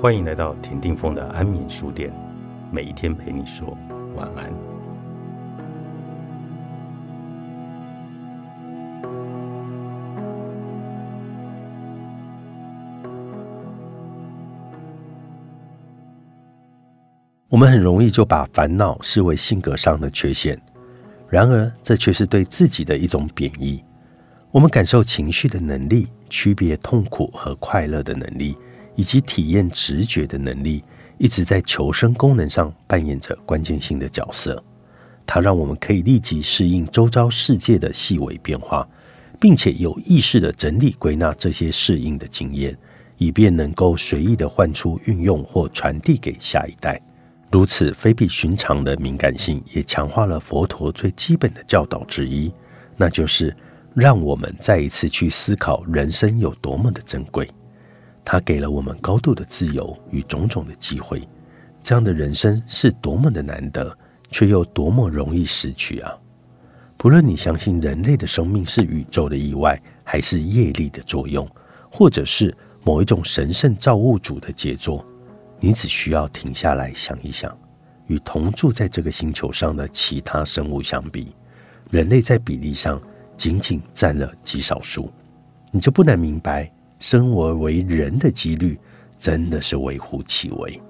欢迎来到田定峰的安眠书店，每一天陪你说晚安。我们很容易就把烦恼视为性格上的缺陷，然而这却是对自己的一种贬义。我们感受情绪的能力、区别痛苦和快乐的能力。以及体验直觉的能力，一直在求生功能上扮演着关键性的角色。它让我们可以立即适应周遭世界的细微变化，并且有意识的整理归纳这些适应的经验，以便能够随意的换出、运用或传递给下一代。如此非比寻常的敏感性，也强化了佛陀最基本的教导之一，那就是让我们再一次去思考人生有多么的珍贵。他给了我们高度的自由与种种的机会，这样的人生是多么的难得，却又多么容易失去啊！不论你相信人类的生命是宇宙的意外，还是业力的作用，或者是某一种神圣造物主的杰作，你只需要停下来想一想，与同住在这个星球上的其他生物相比，人类在比例上仅仅占了极少数，你就不难明白。生而为人的几率真的是微乎其微，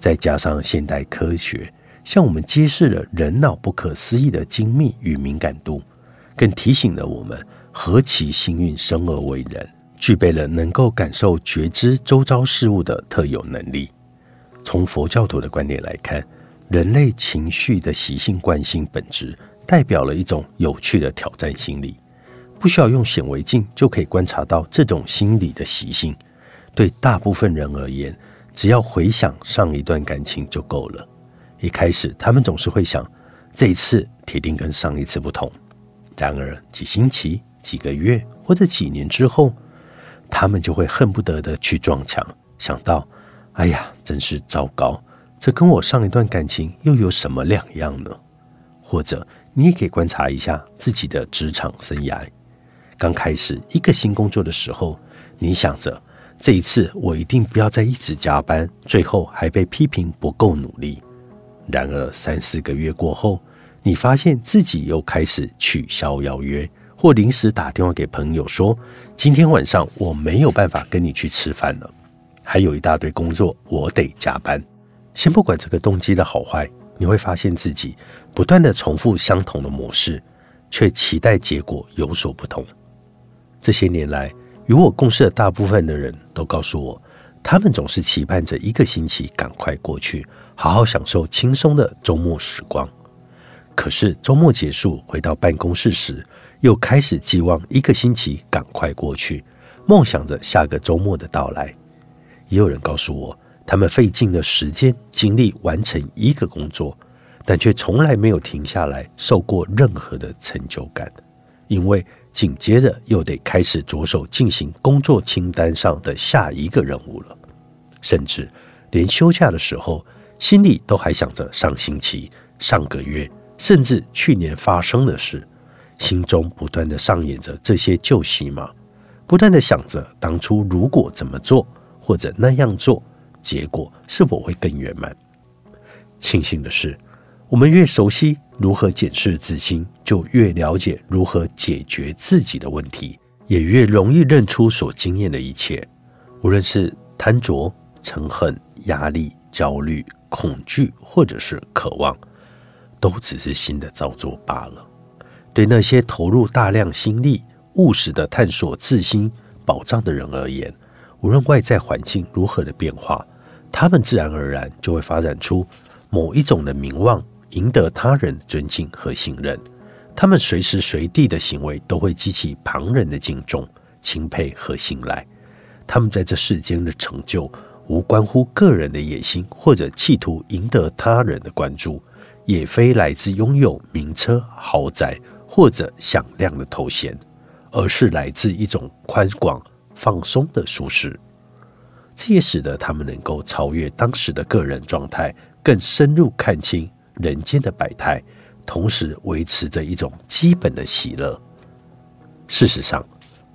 再加上现代科学向我们揭示了人脑不可思议的精密与敏感度，更提醒了我们何其幸运，生而为人，具备了能够感受觉知周遭事物的特有能力。从佛教徒的观点来看，人类情绪的习性惯性本质，代表了一种有趣的挑战心理。不需要用显微镜就可以观察到这种心理的习性。对大部分人而言，只要回想上一段感情就够了。一开始，他们总是会想，这一次铁定跟上一次不同。然而，几星期、几个月或者几年之后，他们就会恨不得的去撞墙，想到：哎呀，真是糟糕！这跟我上一段感情又有什么两样呢？或者，你也可以观察一下自己的职场生涯。刚开始一个新工作的时候，你想着这一次我一定不要再一直加班，最后还被批评不够努力。然而三四个月过后，你发现自己又开始取消邀约，或临时打电话给朋友说：“今天晚上我没有办法跟你去吃饭了，还有一大堆工作我得加班。”先不管这个动机的好坏，你会发现自己不断的重复相同的模式，却期待结果有所不同。这些年来，与我共事的大部分的人都告诉我，他们总是期盼着一个星期赶快过去，好好享受轻松的周末时光。可是周末结束，回到办公室时，又开始寄望一个星期赶快过去，梦想着下个周末的到来。也有人告诉我，他们费尽了时间精力完成一个工作，但却从来没有停下来受过任何的成就感，因为。紧接着又得开始着手进行工作清单上的下一个任务了，甚至连休假的时候，心里都还想着上星期、上个月，甚至去年发生的事，心中不断的上演着这些旧戏码，不断的想着当初如果怎么做或者那样做，结果是否会更圆满。庆幸的是。我们越熟悉如何检视自心，就越了解如何解决自己的问题，也越容易认出所经验的一切。无论是贪着、嗔恨、压力、焦虑、恐惧，或者是渴望，都只是心的造作罢了。对那些投入大量心力、务实的探索自心宝藏的人而言，无论外在环境如何的变化，他们自然而然就会发展出某一种的名望。赢得他人尊敬和信任，他们随时随地的行为都会激起旁人的敬重、钦佩和信赖。他们在这世间的成就，无关乎个人的野心或者企图赢得他人的关注，也非来自拥有名车、豪宅或者响亮的头衔，而是来自一种宽广、放松的舒适。这也使得他们能够超越当时的个人状态，更深入看清。人间的百态，同时维持着一种基本的喜乐。事实上，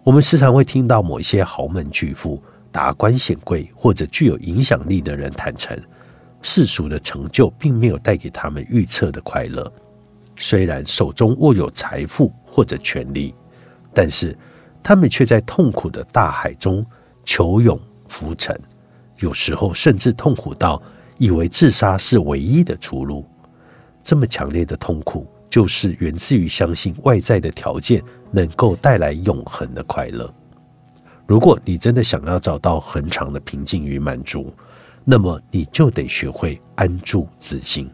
我们时常会听到某一些豪门巨富，达官显贵或者具有影响力的人坦诚，世俗的成就并没有带给他们预测的快乐。虽然手中握有财富或者权力，但是他们却在痛苦的大海中求泳浮沉，有时候甚至痛苦到以为自杀是唯一的出路。这么强烈的痛苦，就是源自于相信外在的条件能够带来永恒的快乐。如果你真的想要找到恒长的平静与满足，那么你就得学会安住自心。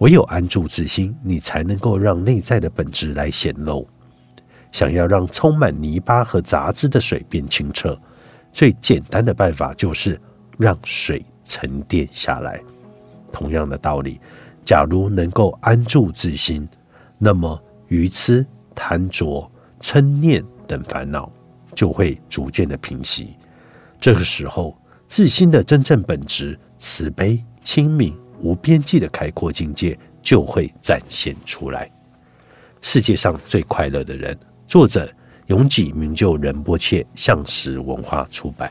唯有安住自心，你才能够让内在的本质来显露。想要让充满泥巴和杂质的水变清澈，最简单的办法就是让水沉淀下来。同样的道理。假如能够安住自心，那么愚痴、贪着、嗔念等烦恼就会逐渐的平息。这个时候，自心的真正本质——慈悲、清明、无边际的开阔境界就会展现出来。世界上最快乐的人，作者永吉名就仁波切，向实文化出版。